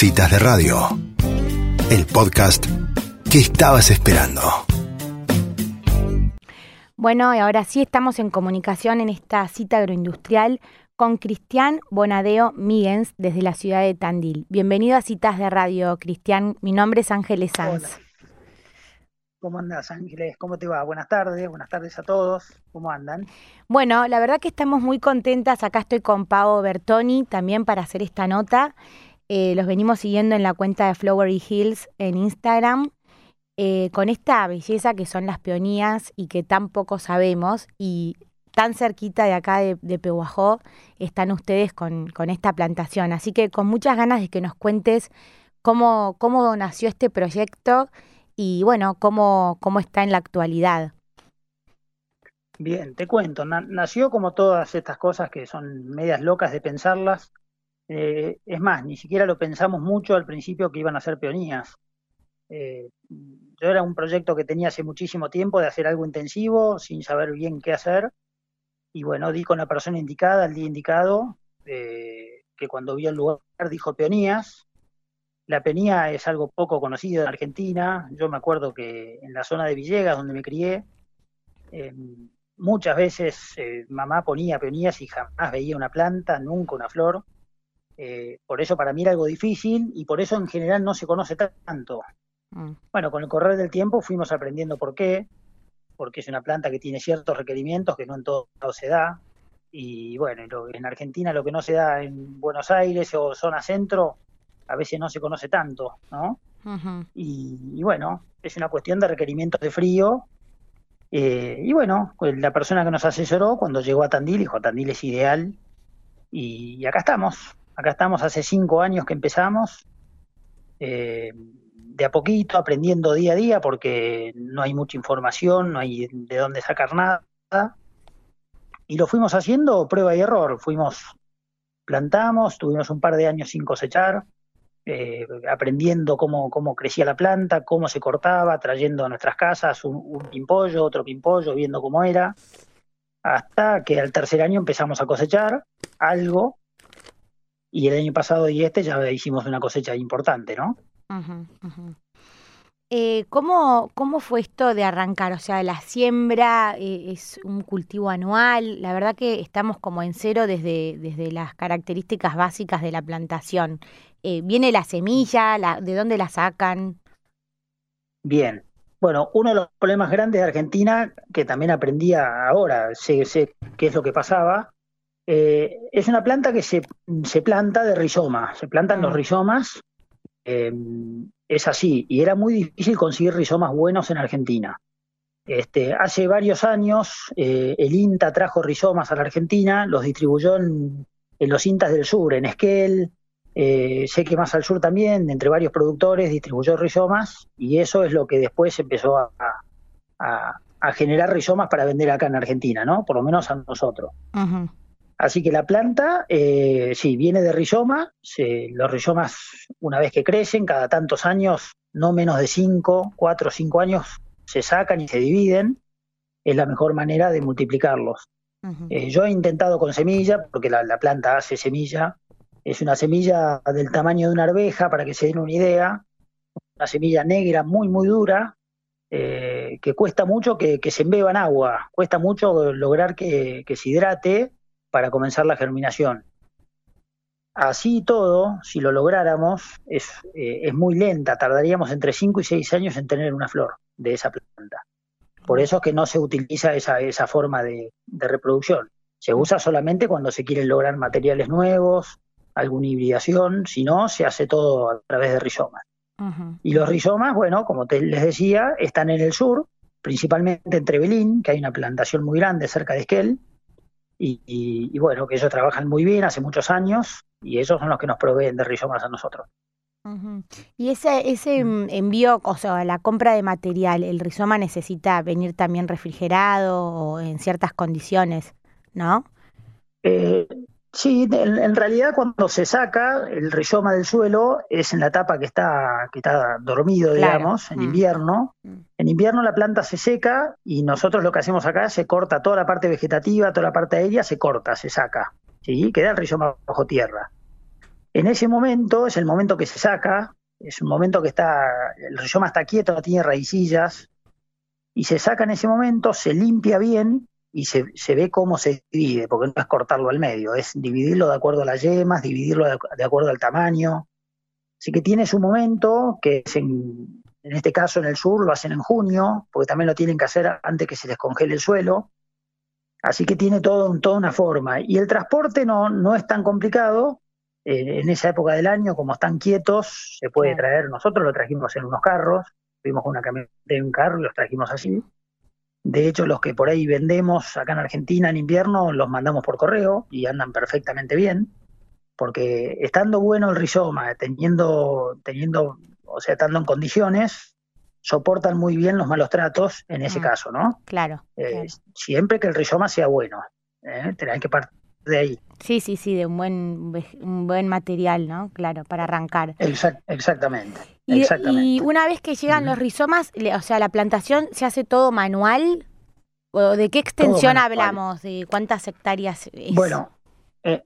Citas de Radio, el podcast que estabas esperando. Bueno, y ahora sí estamos en comunicación en esta cita agroindustrial con Cristian Bonadeo Míguez desde la ciudad de Tandil. Bienvenido a Citas de Radio, Cristian. Mi nombre es Ángeles Sanz. ¿Cómo andas, Ángeles? ¿Cómo te va? Buenas tardes, buenas tardes a todos. ¿Cómo andan? Bueno, la verdad que estamos muy contentas. Acá estoy con Pau Bertoni también para hacer esta nota. Eh, los venimos siguiendo en la cuenta de Flowery Hills en Instagram. Eh, con esta belleza que son las peonías y que tan poco sabemos y tan cerquita de acá de, de Pehuajó están ustedes con, con, esta plantación. Así que con muchas ganas de que nos cuentes cómo, cómo nació este proyecto y bueno, cómo, cómo está en la actualidad. Bien, te cuento, nació como todas estas cosas que son medias locas de pensarlas. Eh, es más, ni siquiera lo pensamos mucho al principio que iban a ser peonías. Eh, yo era un proyecto que tenía hace muchísimo tiempo de hacer algo intensivo, sin saber bien qué hacer. Y bueno, di con la persona indicada, el día indicado, eh, que cuando vio el lugar dijo peonías, la penía es algo poco conocido en Argentina. Yo me acuerdo que en la zona de Villegas, donde me crié, eh, muchas veces mamá ponía peonías y jamás veía una planta, nunca una flor. Eh, por eso para mí era algo difícil y por eso en general no se conoce tanto. Mm. Bueno, con el correr del tiempo fuimos aprendiendo por qué, porque es una planta que tiene ciertos requerimientos que no en todo se da. Y bueno, en Argentina lo que no se da en Buenos Aires o zona centro, a veces no se conoce tanto, ¿no? y, bueno, es una cuestión de requerimientos de frío. Eh, y bueno, pues la persona que nos asesoró cuando llegó a Tandil dijo, Tandil es ideal. Y, acá estamos, acá estamos hace cinco años que empezamos, eh, de a poquito, aprendiendo día a día, porque no hay mucha información, no hay de dónde sacar nada. Y lo fuimos haciendo prueba y error, fuimos, plantamos, tuvimos un par de años sin cosechar, eh, aprendiendo cómo, cómo crecía la planta, cómo se cortaba, trayendo a nuestras casas un, un pimpollo, otro pimpollo, viendo cómo era, hasta que al tercer año empezamos a cosechar algo y el año pasado y este ya hicimos una cosecha importante, ¿no? Eh, ¿cómo, ¿Cómo fue esto de arrancar? O sea, la siembra eh, es un cultivo anual. La verdad que estamos como en cero desde, desde las características básicas de la plantación. Eh, ¿Viene la semilla? La, ¿De dónde la sacan? Bien. Bueno, uno de los problemas grandes de Argentina, que también aprendía ahora, sé, sé qué es lo que pasaba, eh, es una planta que se, se, planta de rizoma, se plantan los mm. rizomas, eh, es así, y era muy difícil conseguir rizomas buenos en Argentina. Este, hace varios años eh, el INTA trajo rizomas a la Argentina, los distribuyó en, en los INTAs del sur, en Esquel, sé que más al sur también, entre varios productores, distribuyó rizomas y eso es lo que después empezó a, a, generar rizomas para vender acá en Argentina, ¿no? Por lo menos a nosotros. Así que la planta, eh, sí, viene de rizoma. los rizomas, una vez que crecen, cada tantos años, no menos de 5, 4 o 5 años, se sacan y se dividen. Es la mejor manera de multiplicarlos. Eh, yo he intentado con semilla, porque la, la planta hace semilla, es una semilla del tamaño de una arveja, para que se den una idea. Una semilla negra muy, muy dura, eh, que cuesta mucho que, se embeba en agua. Cuesta mucho lograr que, se hidrate para comenzar la germinación. Así todo, si lo lográramos, es, eh, es muy lenta. Tardaríamos entre 5 y 6 años en tener una flor de esa planta. Por eso es que no se utiliza esa, esa forma de, de reproducción. Se usa solamente cuando se quieren lograr materiales nuevos, alguna hibridación, si no, se hace todo a través de rizomas. Y los rizomas, bueno, como te les decía, están en el sur, principalmente en Trebelín, que hay una plantación muy grande cerca de Esquel, y, bueno, que ellos trabajan muy bien hace muchos años, y ellos son los que nos proveen de rizomas a nosotros. Y ese, ese mm. envío, o sea, la compra de material, ¿el rizoma necesita venir también refrigerado o en ciertas condiciones, no? Eh, Sí, en, realidad cuando se saca el rizoma del suelo es en la etapa que está, que está dormido, digamos, en mm. invierno. Mm. En invierno la planta se seca y nosotros lo que hacemos acá se corta toda la parte vegetativa, toda la parte aérea se corta, se saca. ¿sí? Queda el rizoma bajo tierra. En ese momento es el momento que se saca, es un momento que está, el rizoma está quieto, no tiene raicillas, y se saca en ese momento, se limpia bien y se, se, ve cómo se divide, porque no es cortarlo al medio, es dividirlo de acuerdo a las yemas, dividirlo de, de acuerdo al tamaño. Así que tiene su momento, que es en, en, este caso en el sur lo hacen en junio, porque también lo tienen que hacer antes que se les congele el suelo. Así que tiene todo, toda una forma. Y el transporte no, no es tan complicado. Eh, en esa época del año, como están quietos, se puede traer. Nosotros lo trajimos en unos carros, fuimos con una camioneta en un carro y los trajimos así. De hecho, los que por ahí vendemos acá en Argentina en invierno, los mandamos por correo y andan perfectamente bien, porque estando bueno el rizoma, teniendo, teniendo, o sea, estando en condiciones, soportan muy bien los malos tratos en ese mm, caso, ¿no? Claro, eh, claro. Siempre que el rizoma sea bueno, ¿eh? tenés que partir de ahí. Sí, sí, sí, de un buen, un buen material, ¿no? Claro, para arrancar. Exact, exactamente. Y, exactamente. y, una vez que llegan uh -huh. los rizomas, o sea, la plantación se hace todo manual. ¿O ¿De qué extensión hablamos? ¿De cuántas hectáreas es? Bueno, eh,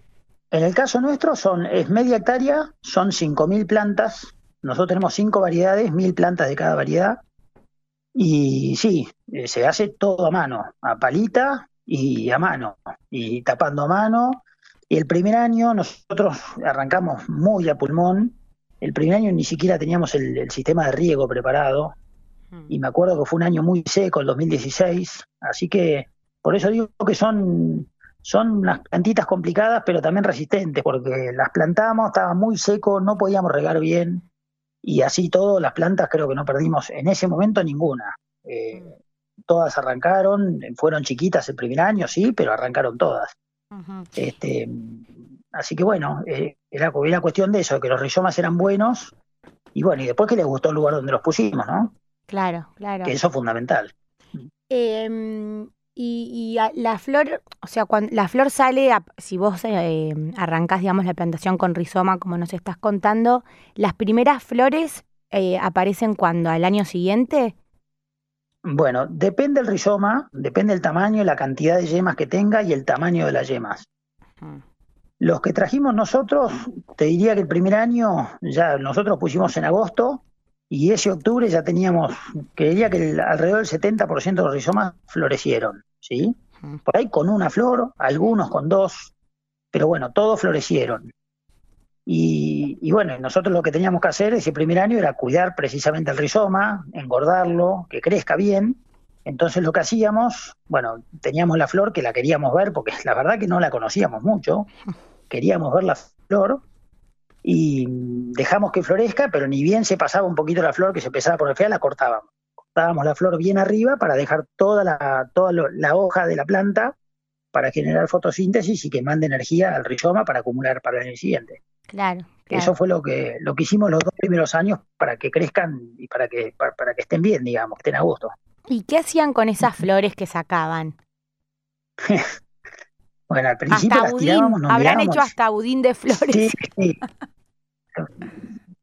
en el caso nuestro son es media hectárea, son 5.000 plantas. Nosotros tenemos cinco variedades, mil plantas de cada variedad. Y sí, eh, se hace todo a mano, a palita y a mano, y tapando a mano. Y el primer año nosotros arrancamos muy a pulmón. El primer año ni siquiera teníamos el, el sistema de riego preparado. Y me acuerdo que fue un año muy seco, el 2016. Así que por eso digo que son, son unas plantitas complicadas, pero también resistentes, porque las plantamos, estaba muy seco, no podíamos regar bien. Y así todo, las plantas creo que no perdimos en ese momento ninguna. Eh, todas arrancaron, fueron chiquitas el primer año, sí, pero arrancaron todas. Uh -huh. este, así que bueno, eh, era, era cuestión de eso, que los rizomas eran buenos y bueno, y después que les gustó el lugar donde los pusimos, ¿no? Claro, claro. Que eso es fundamental. Eh, y, y, la flor, o sea, cuando la flor sale, a, si vos eh, arrancás, digamos, la plantación con rizoma, como nos estás contando, las primeras flores eh, aparecen cuando, al año siguiente. Bueno, depende del rizoma, depende del tamaño, la cantidad de yemas que tenga y el tamaño de las yemas. Los que trajimos nosotros, te diría que el primer año, ya nosotros pusimos en agosto, y ese octubre ya teníamos, que diría que el, alrededor del 70% de los rizomas florecieron, ¿sí? Por ahí con una flor, algunos con dos, pero bueno, todos florecieron. Y, bueno, nosotros lo que teníamos que hacer ese primer año era cuidar precisamente el rizoma, engordarlo, que crezca bien. Entonces lo que hacíamos, bueno, teníamos la flor que la queríamos ver, porque la verdad que no la conocíamos mucho, queríamos ver la flor, y dejamos que florezca, pero ni bien se pasaba un poquito la flor que se empezaba a poner fea, la cortábamos. Cortábamos la flor bien arriba para dejar toda la, toda la hoja de la planta para generar fotosíntesis y que mande energía al rizoma para acumular para el año siguiente. Claro, claro. Eso fue lo que, lo que hicimos los dos primeros años para que crezcan y para que, para, para que estén bien, digamos, que estén a gusto. ¿Y qué hacían con esas flores que sacaban? Bueno, al principio hasta las budín. tirábamos, nos Habrán mirábamos. hecho hasta budín de flores. Sí, sí.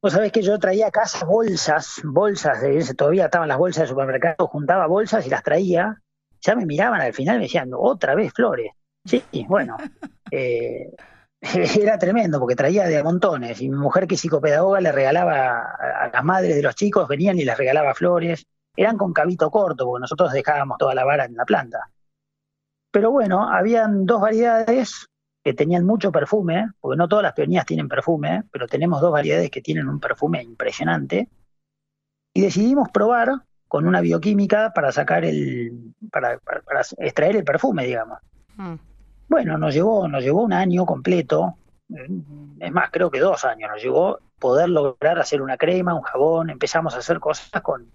Vos sabés que yo traía a casa bolsas, bolsas, de todavía estaban las bolsas de supermercado, juntaba bolsas y las traía. Ya me miraban al final y me decían, otra vez flores. Sí, bueno, eh, era tremendo porque traía de montones. Y mi mujer, que es psicopedagoga, le regalaba a, a las madres de los chicos, venían y les regalaba flores. Eran con cabito corto, porque nosotros dejábamos toda la vara en la planta. Pero bueno, habían dos variedades que tenían mucho perfume, porque no todas las peonías tienen perfume, pero tenemos dos variedades que tienen un perfume impresionante. Y decidimos probar con una bioquímica para sacar el, para, para, para extraer el perfume, digamos. Mm. Bueno, nos llevó, nos llevó un año completo, es más, creo que dos años nos llevó poder lograr hacer una crema, un jabón, empezamos a hacer cosas con,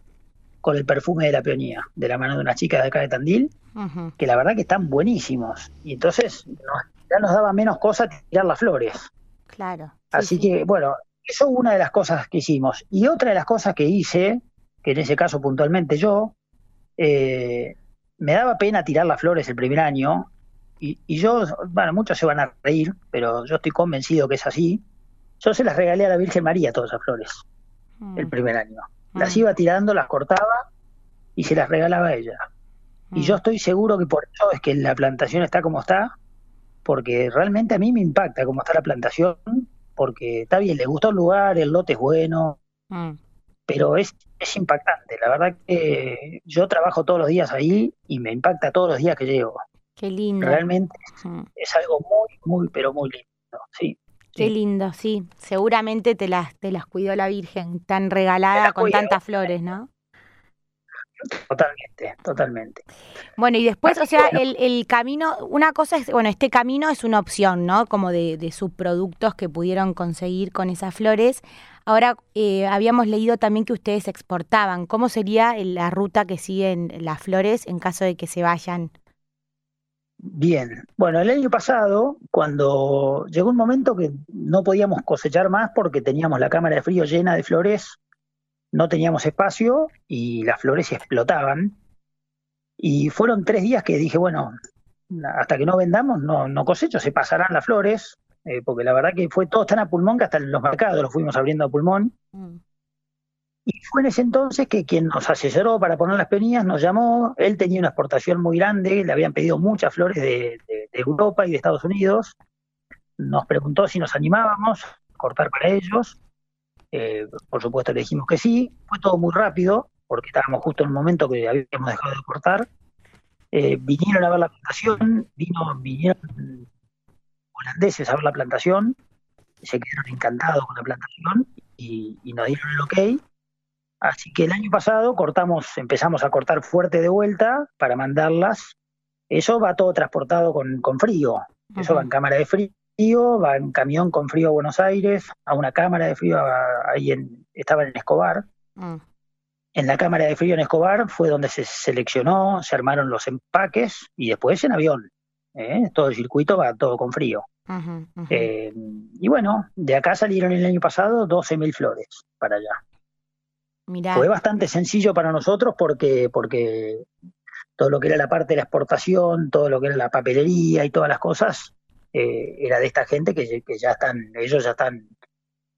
con el perfume de la peonía, de la mano de una chica de acá de Tandil, uh -huh. que la verdad que están buenísimos. Y entonces nos, ya nos daba menos cosa tirar las flores. Claro. Sí, Así sí. que, bueno, eso es una de las cosas que hicimos. Y otra de las cosas que hice, que en ese caso puntualmente yo, eh, me daba pena tirar las flores el primer año. Y, y, yo, bueno, muchos se van a reír, pero yo estoy convencido que es así. Yo se las regalé a la Virgen María todas esas flores mm. el primer año. Las iba tirando, las cortaba y se las regalaba a ella. Y yo estoy seguro que por eso es que la plantación está como está, porque realmente a mí me impacta cómo está la plantación porque está bien, le gustó el lugar, el lote es bueno, Mm. pero es, es impactante. La verdad que yo trabajo todos los días ahí y me impacta todos los días que llego. Qué lindo. Realmente Mm. es algo muy, muy, pero muy lindo. Sí. Qué sí. lindo, sí. Seguramente te las, te las cuidó la Virgen, tan regalada con tantas flores, ¿no? Totalmente, totalmente. Bueno, y después, o sea, bueno. el, el camino, una cosa es, bueno, este camino es una opción, ¿no? Como de, de subproductos que pudieron conseguir con esas flores. Ahora, eh, habíamos leído también que ustedes exportaban. ¿Cómo sería la ruta que siguen las flores en caso de que se vayan? Bien, bueno, el año pasado, cuando llegó un momento que no podíamos cosechar más porque teníamos la cámara de frío llena de flores, no teníamos espacio y las flores explotaban. Y fueron tres días que dije, bueno, hasta que no vendamos, no, no cosecho, se pasarán las flores, eh, porque la verdad que fue todo tan a pulmón que hasta los mercados los fuimos abriendo a pulmón. Mm, Y fue en ese entonces que quien nos asesoró para poner las penillas nos llamó. Él tenía una exportación muy grande, le habían pedido muchas flores de Europa y de Estados Unidos. Nos preguntó si nos animábamos a cortar para ellos. Eh, por supuesto le dijimos que sí. Fue todo muy rápido, porque estábamos justo en un momento que habíamos dejado de cortar. Eh, vinieron a ver la plantación, vino, vinieron holandeses a ver la plantación, se quedaron encantados con la plantación y, y nos dieron el ok. Así que el año pasado cortamos, empezamos a cortar fuerte de vuelta para mandarlas. Eso va todo transportado con, con frío. Eso va en cámara de frío, va en camión con frío a Buenos Aires, a una cámara de frío a- ahí en, estaba en Escobar. mm, En la cámara de frío en Escobar fue donde se seleccionó, se armaron los empaques y después en avión. ¿eh? Todo el circuito va todo con frío. Eh, y bueno, de acá salieron el año pasado 12.000 flores para allá. Mirá, Fue bastante sencillo para nosotros porque, porque todo lo que era la parte de la exportación, todo lo que era la papelería y todas las cosas, eh, era de esta gente que, que ya están, ellos ya están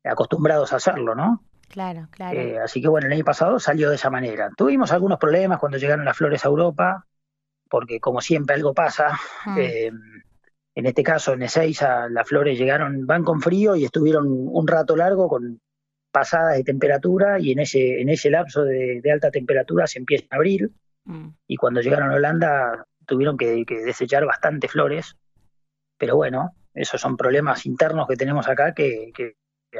acostumbrados a hacerlo, ¿no? claro, claro. Eh, así que bueno, el año pasado salió de esa manera. Tuvimos algunos problemas cuando llegaron las flores a Europa, porque como siempre algo pasa. Mm, eh, en este caso, en Ezeiza, las flores llegaron, van con frío y estuvieron un rato largo con pasadas de temperatura y en ese, en ese lapso de, de alta temperatura se empieza a abrir mm. y cuando llegaron a Holanda tuvieron que, que desechar bastante flores. Pero bueno, esos son problemas internos que tenemos acá que,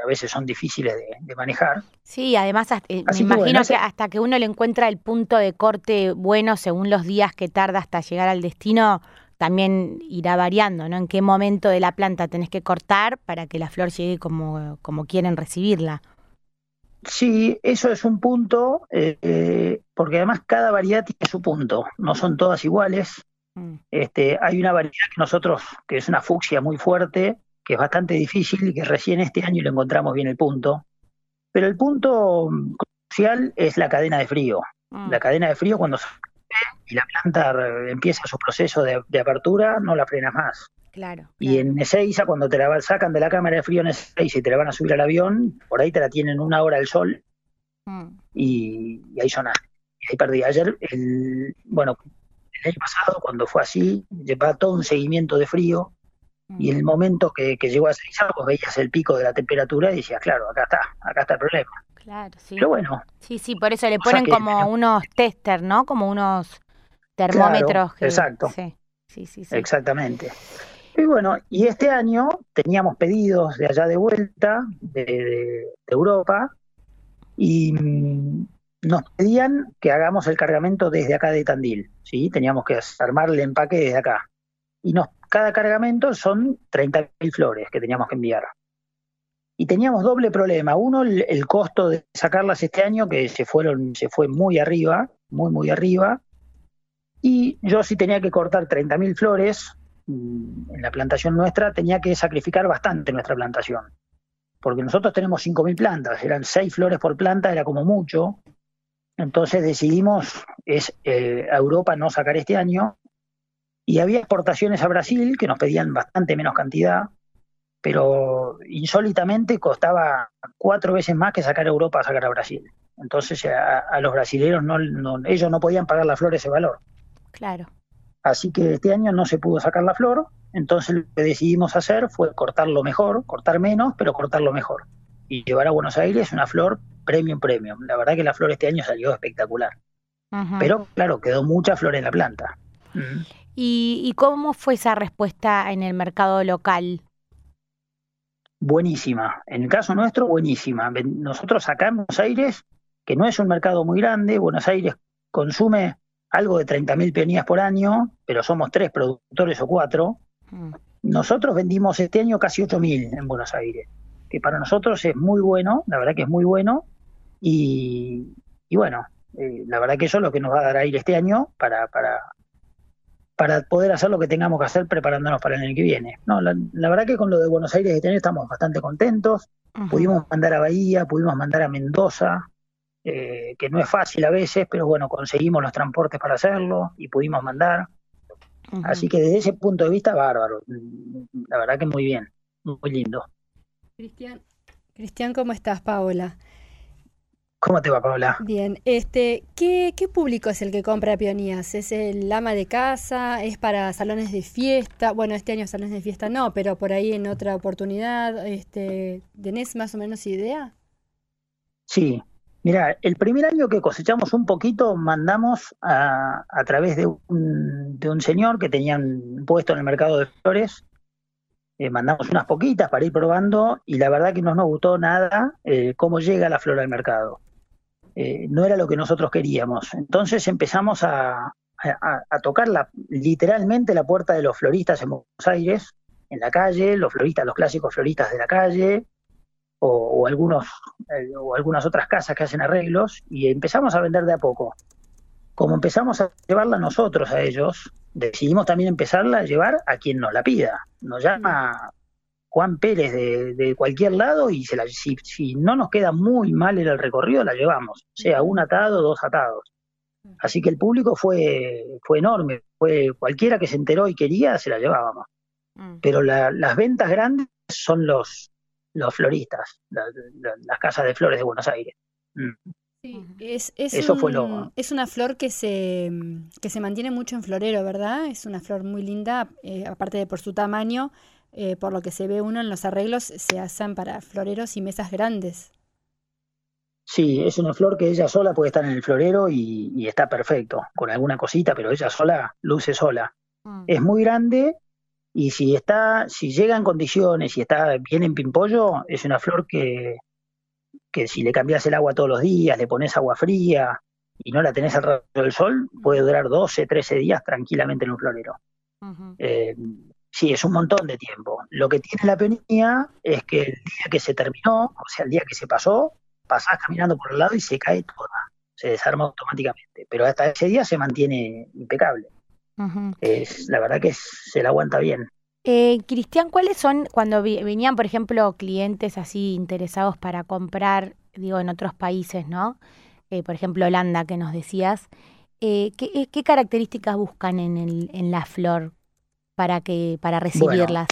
a veces son difíciles de, de manejar. Sí, además hasta- eh, me que imagino bueno, ese- que hasta que uno le encuentra el punto de corte bueno según los días que tarda hasta llegar al destino, también irá variando, ¿no? En qué momento de la planta tenés que cortar para que la flor llegue como, como quieren recibirla. Sí, eso es un punto, eh, porque además cada variedad tiene su punto, no son todas iguales. Mm, Este, hay una variedad que nosotros, que es una fucsia muy fuerte, que es bastante difícil y que recién este año le encontramos bien el punto. Pero el punto crucial es la cadena de frío. mm, La cadena de frío cuando se y la planta empieza su proceso de, de apertura, no la frenas más. Claro. Y claro. en Ezeiza, cuando te la sacan de la cámara de frío en Ezeiza y te la van a subir al avión, por ahí te la tienen una hora al sol Mm, y, y ahí sonaste. Y ahí perdí. Ayer, el, bueno, el año pasado, cuando fue así, llevaba todo un seguimiento de frío mm. y en el momento que, que llegó a Seiza, pues veías el pico de la temperatura y decías, claro, acá está, acá está el problema. Claro, sí. Pero bueno, Sí, sí, por eso le ponen que- como unos tester, ¿no? Como unos termómetros. que- exacto. Sí, sí, sí. sí. exactamente. Y bueno, y este año teníamos pedidos de allá de vuelta, de, Europa, y mm, nos pedían que hagamos el cargamento desde acá de Tandil, ¿sí? Teníamos que armar el empaque desde acá. Y nos, cada cargamento son 30.000 flores que teníamos que enviar. Y teníamos doble problema. Uno, el, el costo de sacarlas este año, que se fueron, se fue muy arriba, muy, muy arriba. Y yo si tenía que cortar 30.000 flores en la plantación nuestra, tenía que sacrificar bastante nuestra plantación. Porque nosotros tenemos 5.000 plantas, eran 6 flores por planta, era como mucho. Entonces decidimos es, eh, a Europa no sacar este año. Y había exportaciones a Brasil que nos pedían bastante menos cantidad, pero insólitamente costaba cuatro veces más que sacar a Europa a sacar a Brasil. Entonces a, a los brasileños no, no- ellos no podían pagar la flor ese valor. Claro. Así que este año no se pudo sacar la flor, entonces lo que decidimos hacer fue cortarlo mejor, cortar menos, pero cortarlo mejor. Y llevar a Buenos Aires una flor premium premium. La verdad que la flor este año salió espectacular. Pero claro, quedó mucha flor en la planta. ¿Y, ¿Y cómo fue esa respuesta en el mercado local? Buenísima. En el caso nuestro, buenísima. Nosotros acá en Buenos Aires, que no es un mercado muy grande, Buenos Aires consume algo de 30.000 peonías por año, pero somos tres productores o cuatro. Mm. Nosotros vendimos este año casi 8.000 en Buenos Aires, que para nosotros es muy bueno, la verdad que es muy bueno. Y, bueno, eh, la verdad que eso es lo que nos va a dar aire este año para, para, para poder hacer lo que tengamos que hacer preparándonos para el año que viene. No, la, verdad que con lo de Buenos Aires este año estamos bastante contentos. Pudimos mandar a Bahía, pudimos mandar a Mendoza, eh, que no es fácil a veces, pero bueno, conseguimos los transportes para hacerlo y pudimos mandar. Así que desde ese punto de vista, bárbaro. La verdad que muy bien, muy lindo. Cristian, Cristian ¿cómo estás, Paola? ¿Cómo te va, Paola? Bien, este, ¿qué, ¿qué público es el que compra peonías? ¿Es el ama de casa? ¿Es para salones de fiesta? Bueno, este año salones de fiesta no, pero por ahí en otra oportunidad, este, ¿tenés más o menos idea? Sí, Mira, el primer año que cosechamos un poquito, mandamos a, través de un, de un, señor que tenía un puesto en el mercado de flores, eh, mandamos unas poquitas para ir probando y la verdad que no nos gustó nada eh, cómo llega la flor al mercado. Eh, no era lo que nosotros queríamos. Entonces empezamos a, a, a tocar la, literalmente la puerta de los floristas en Buenos Aires, en la calle, los floristas, los clásicos floristas de la calle, o, algunos, eh, o algunas otras casas que hacen arreglos y empezamos a vender de a poco. Como empezamos a llevarla nosotros a ellos, decidimos también empezarla a llevar a quien nos la pida. Nos llama Juan Pérez de, cualquier lado y se la, si, si, no nos queda muy mal en el recorrido, la llevamos, sea un atado, dos atados. Así que el público fue, fue enorme, fue cualquiera que se enteró y quería, se la llevábamos. Pero las ventas grandes son los, los floristas, las casas de flores de Buenos Aires. Mm. es, Eso fue lo... es una flor que se, que se mantiene mucho en florero, ¿verdad? Es una flor muy linda, eh, aparte de por su tamaño, eh, por lo que se ve uno en los arreglos, se hacen para floreros y mesas grandes. Sí, es una flor que ella sola puede estar en el florero y, está perfecto, con alguna cosita, pero ella sola luce sola. Mm. Es muy grande y si está, si llega en condiciones y está bien en pimpollo, es una flor que, que si le cambias el agua todos los días, le pones agua fría y no la tenés al rayo del sol, puede durar 12, 13 días tranquilamente en un florero. Eh, sí, es un montón de tiempo. Lo que tiene la peonía es que el día que se terminó, o sea, el día que se pasó, pasás caminando por el lado y se cae toda, se desarma automáticamente. Pero hasta ese día se mantiene impecable es, la verdad que se la aguanta bien. Eh, Cristian, ¿cuáles son cuando venían, por ejemplo, clientes así interesados para comprar, digo, en otros países, ¿no? Eh, por ejemplo, Holanda, que nos decías. Eh, ¿qué, ¿qué, características buscan en, el, en la flor para, que, para recibirlas?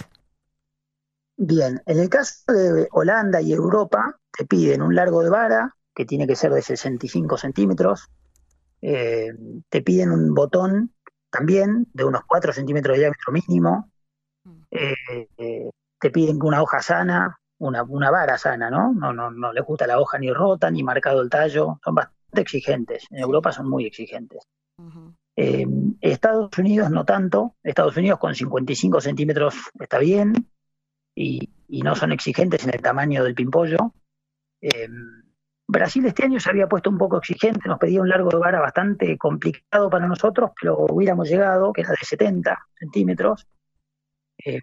bien, en el caso de Holanda y Europa, te piden un largo de vara, que tiene que ser de 65 centímetros, te piden un botón también, de unos 4 centímetros de diámetro mínimo. Mm. Eh, eh, te piden una hoja sana, una, una vara sana, ¿no? ¿no? No, no les gusta la hoja ni rota, ni marcado el tallo. Son bastante exigentes. En Europa son muy exigentes. Eh, Estados Unidos no tanto. Estados Unidos con 55 centímetros está bien y, y no son exigentes en el tamaño del pimpollo. Brasil este año se había puesto un poco exigente, nos pedía un largo de vara bastante complicado para nosotros, pero hubiéramos llegado, que era de 70 centímetros. Eh,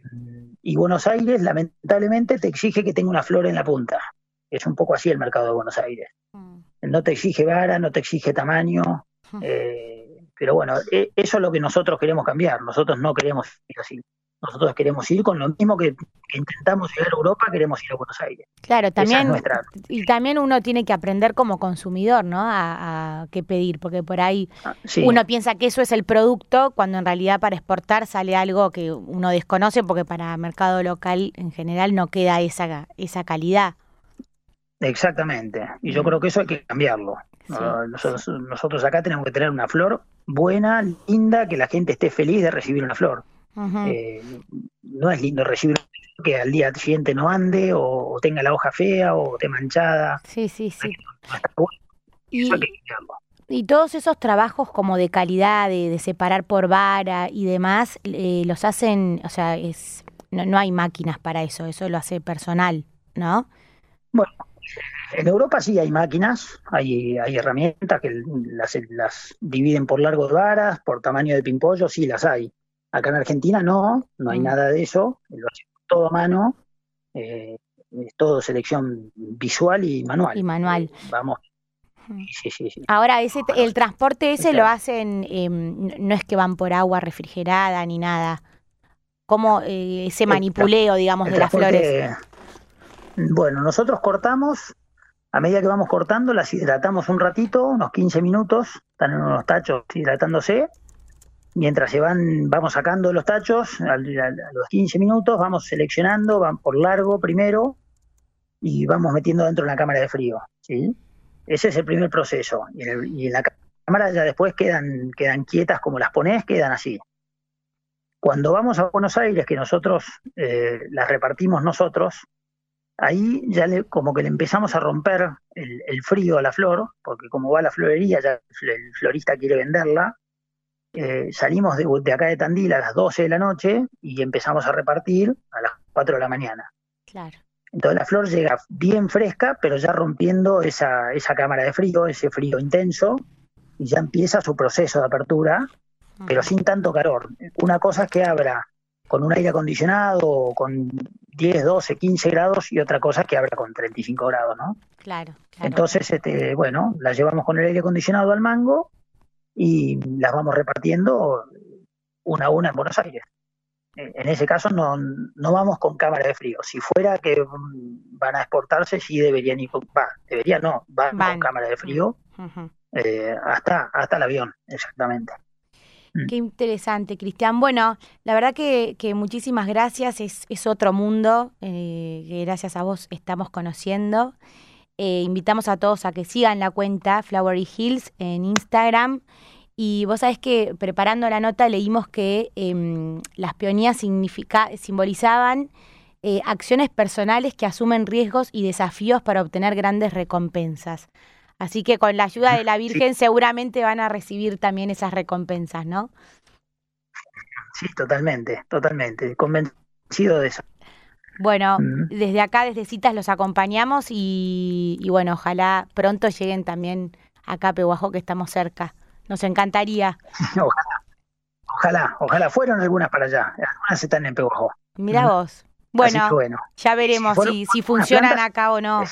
y Buenos Aires, lamentablemente, te exige que tenga una flor en la punta. Es un poco así el mercado de Buenos Aires. Mm. No te exige vara, no te exige tamaño. Eh, pero bueno, e, eso es lo que nosotros queremos cambiar. Nosotros no queremos ir así. Nosotros queremos ir con lo mismo que, intentamos llegar a Europa, queremos ir a Buenos Aires. Claro, también y también uno tiene que aprender como consumidor, ¿no? A, qué pedir, porque por ahí ah, uno piensa que eso es el producto, cuando en realidad para exportar sale algo que uno desconoce, porque para mercado local en general no queda esa esa calidad. Exactamente, y yo mm. creo que eso hay que cambiarlo. nosotros, nosotros acá tenemos que tener una flor buena, linda, que la gente esté feliz de recibir una flor. Eh, no es lindo recibir que al día siguiente no ande o, tenga la hoja fea o esté manchada. Sí, sí, sí. y, todos esos trabajos como de calidad, de, separar por vara y demás, eh, los hacen, o sea, es no, no hay máquinas para eso, eso lo hace personal, ¿no? Bueno, en Europa sí hay máquinas, hay, hay herramientas que las, las dividen por largo de varas, por tamaño de pimpollo, sí las hay. Acá en Argentina no, no hay mm. nada de eso, lo hacemos todo a mano, eh, es todo selección visual y manual. Y manual. Eh, vamos. Sí, sí, sí. Ahora, ese, el transporte ese lo hacen, em, no es que van por agua refrigerada ni nada. ¿Cómo eh, ese manipuleo, digamos, de las flores? Bueno, nosotros cortamos, a medida que vamos cortando, las hidratamos un ratito, unos 15 minutos, están en unos tachos hidratándose, mientras se van, vamos sacando los tachos, a, los 15 minutos vamos seleccionando, van por largo primero y vamos metiendo dentro de la cámara de frío. ¿sí? Ese es el primer proceso. Y en, la cámara ya después quedan, quedan quietas como las pones, quedan así. Cuando vamos a Buenos Aires, que nosotros eh, las repartimos nosotros, ahí ya le, como que le empezamos a romper el, el, frío a la flor, porque como va la florería, ya el florista quiere venderla, eh, salimos de, acá de Tandil a las 12 de la noche y empezamos a repartir a las 4 de la mañana. Claro. Entonces la flor llega bien fresca, pero ya rompiendo esa, esa cámara de frío, ese frío intenso, y ya empieza su proceso de apertura, pero sin tanto calor. Una cosa es que abra con un aire acondicionado con 10, 12, 15 grados y otra cosa es que abra con 35 grados, ¿no? Claro. claro. Entonces, este, bueno, la llevamos con el aire acondicionado al mango y las vamos repartiendo una a una en Buenos Aires. En ese caso no, no vamos con cámara de frío. Si fuera que van a exportarse, sí deberían ir con, va, debería no, van, con cámara de frío eh, hasta, hasta el avión, exactamente. Mm. Qué interesante, Cristian. Bueno, la verdad que, que muchísimas gracias. Es, es otro mundo eh, que gracias a vos estamos conociendo. Eh, invitamos a todos a que sigan la cuenta Flowery Hills en Instagram. Y vos sabés que preparando la nota leímos que em, las peonías simbolizaban eh, acciones personales que asumen riesgos y desafíos para obtener grandes recompensas. Así que con la ayuda de la Virgen seguramente van a recibir también esas recompensas, ¿no? Sí, totalmente, totalmente. Convencido de eso. Bueno, desde acá, desde Citas, los acompañamos y, bueno, ojalá pronto lleguen también acá a Pehuajo, que estamos cerca. Nos encantaría. ojalá, ojalá, ojalá. Fueron algunas para allá, algunas están en Pehuajo. Mira vos. Bueno, ya veremos si, si, funcionan acá o no.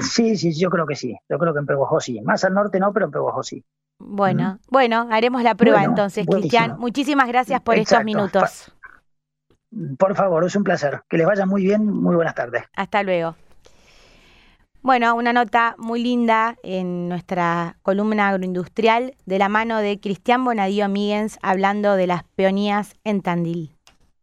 Sí, sí, yo creo que sí. Yo creo que en Pehuajo sí. Más al norte no, pero en Pehuajo sí. Bueno, bueno, haremos la prueba entonces, Cristian. Muchísimas gracias por estos minutos. Por favor, es un placer. Que les vaya muy bien. Muy buenas tardes. Hasta luego. Bueno, una nota muy linda en nuestra columna agroindustrial de la mano de Cristian Bonadío Míguez hablando de las peonías en Tandil.